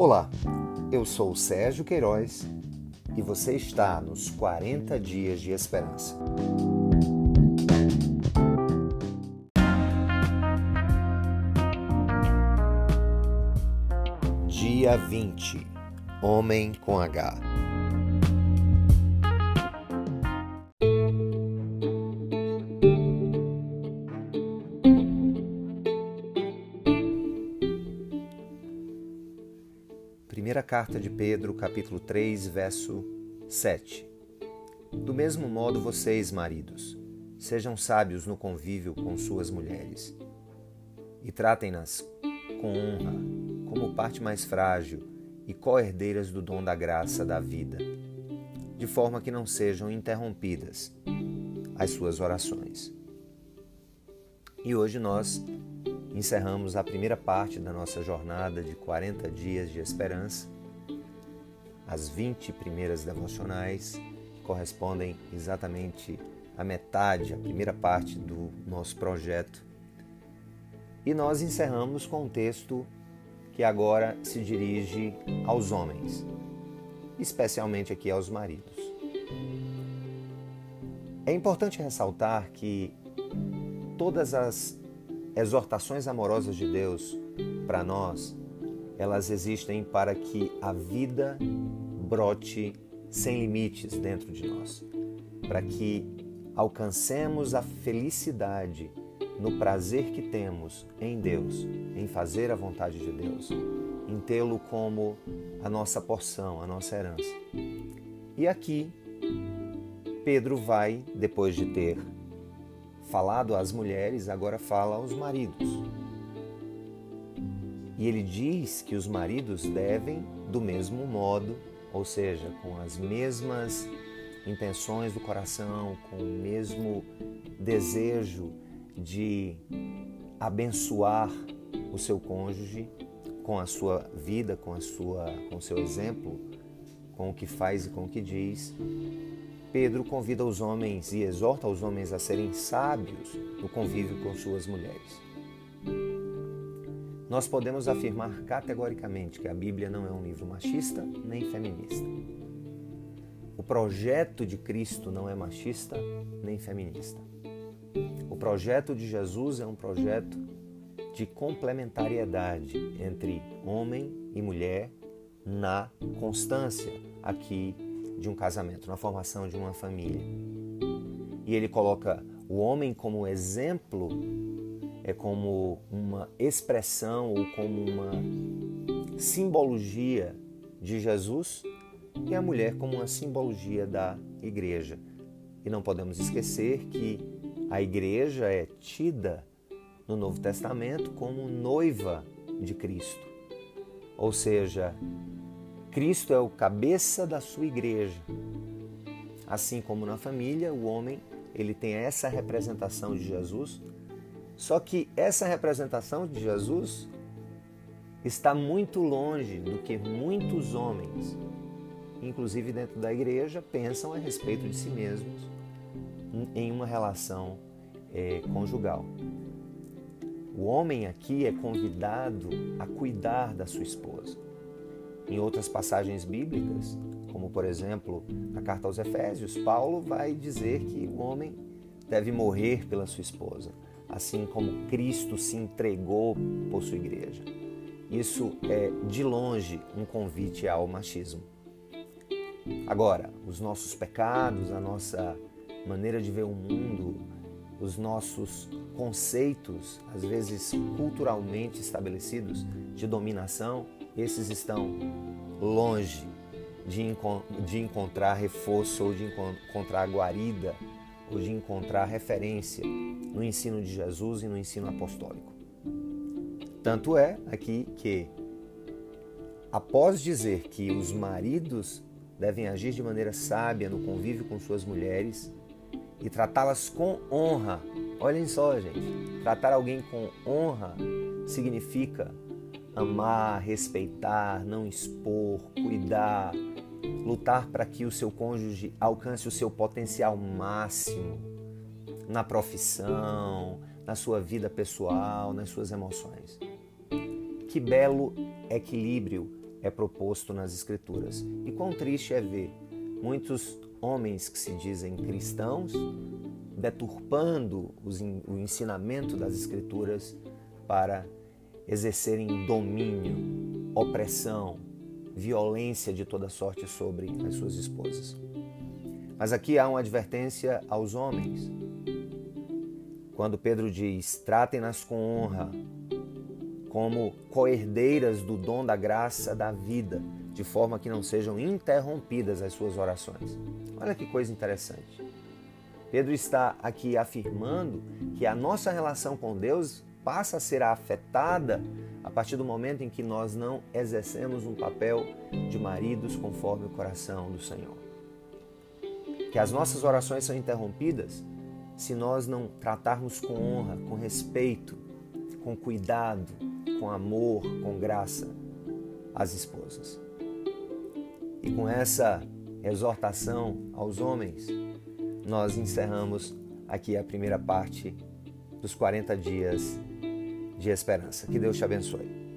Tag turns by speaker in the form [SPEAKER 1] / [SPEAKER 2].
[SPEAKER 1] Olá, eu sou o Sérgio Queiroz e você está nos 40 Dias de Esperança. Dia 20 Homem com H Primeira carta de Pedro, capítulo 3, verso 7. Do mesmo modo, vocês, maridos, sejam sábios no convívio com suas mulheres e tratem-nas com honra, como parte mais frágil e co-herdeiras do dom da graça da vida, de forma que não sejam interrompidas as suas orações. E hoje nós encerramos a primeira parte da nossa jornada de 40 dias de esperança. As 20 primeiras devocionais correspondem exatamente à metade, a primeira parte do nosso projeto. E nós encerramos com um texto que agora se dirige aos homens, especialmente aqui aos maridos. É importante ressaltar que todas as exortações amorosas de Deus para nós, elas existem para que a vida brote sem limites dentro de nós, para que alcancemos a felicidade no prazer que temos em Deus, em fazer a vontade de Deus, em tê-lo como a nossa porção, a nossa herança. E aqui, Pedro vai, depois de ter falado às mulheres, agora fala aos maridos. E ele diz que os maridos devem, do mesmo modo, ou seja, com as mesmas intenções do coração, com o mesmo desejo de abençoar o seu cônjuge com a sua vida, com a sua com o seu exemplo, com o que faz e com o que diz, Pedro convida os homens e exorta os homens a serem sábios no convívio com suas mulheres. Nós podemos afirmar categoricamente que a Bíblia não é um livro machista nem feminista. O projeto de Cristo não é machista nem feminista. O projeto de Jesus é um projeto de complementariedade entre homem e mulher na constância aqui de um casamento, na formação de uma família. E ele coloca o homem como exemplo, é como uma expressão ou como uma simbologia de Jesus e a mulher como uma simbologia da igreja. E não podemos esquecer que a igreja é tida no Novo Testamento como noiva de Cristo. Ou seja, Cristo é o cabeça da sua igreja. Assim como na família, o homem ele tem essa representação de Jesus, só que essa representação de Jesus está muito longe do que muitos homens, inclusive dentro da igreja, pensam a respeito de si mesmos em uma relação é, conjugal. O homem aqui é convidado a cuidar da sua esposa. Em outras passagens bíblicas, como por exemplo a carta aos Efésios, Paulo vai dizer que o homem deve morrer pela sua esposa, assim como Cristo se entregou por sua igreja. Isso é de longe um convite ao machismo. Agora, os nossos pecados, a nossa maneira de ver o mundo, os nossos conceitos, às vezes culturalmente estabelecidos, de dominação, esses estão longe de, de encontrar reforço ou de encontrar guarida ou de encontrar referência no ensino de Jesus e no ensino apostólico. Tanto é aqui que, após dizer que os maridos devem agir de maneira sábia no convívio com suas mulheres e tratá-las com honra, olhem só, gente, tratar alguém com honra significa amar, respeitar, não expor, cuidar, lutar para que o seu cônjuge alcance o seu potencial máximo na profissão, na sua vida pessoal, nas suas emoções. Que belo equilíbrio é proposto nas Escrituras. E quão triste é ver muitos homens que se dizem cristãos deturpando o ensinamento das Escrituras para exercerem domínio, opressão, violência de toda sorte sobre as suas esposas. Mas aqui há uma advertência aos homens. Quando Pedro diz: tratem-nas com honra, como coerdeiras do dom da graça da vida, de forma que não sejam interrompidas as suas orações. Olha que coisa interessante. Pedro está aqui afirmando que a nossa relação com Deus passa a ser afetada a partir do momento em que nós não exercemos um papel de maridos conforme o coração do Senhor. Que as nossas orações são interrompidas se nós não tratarmos com honra, com respeito, com cuidado, com amor, com graça as esposas. E com essa exortação aos homens, nós encerramos aqui a primeira parte dos 40 dias de esperança. Que Deus te abençoe.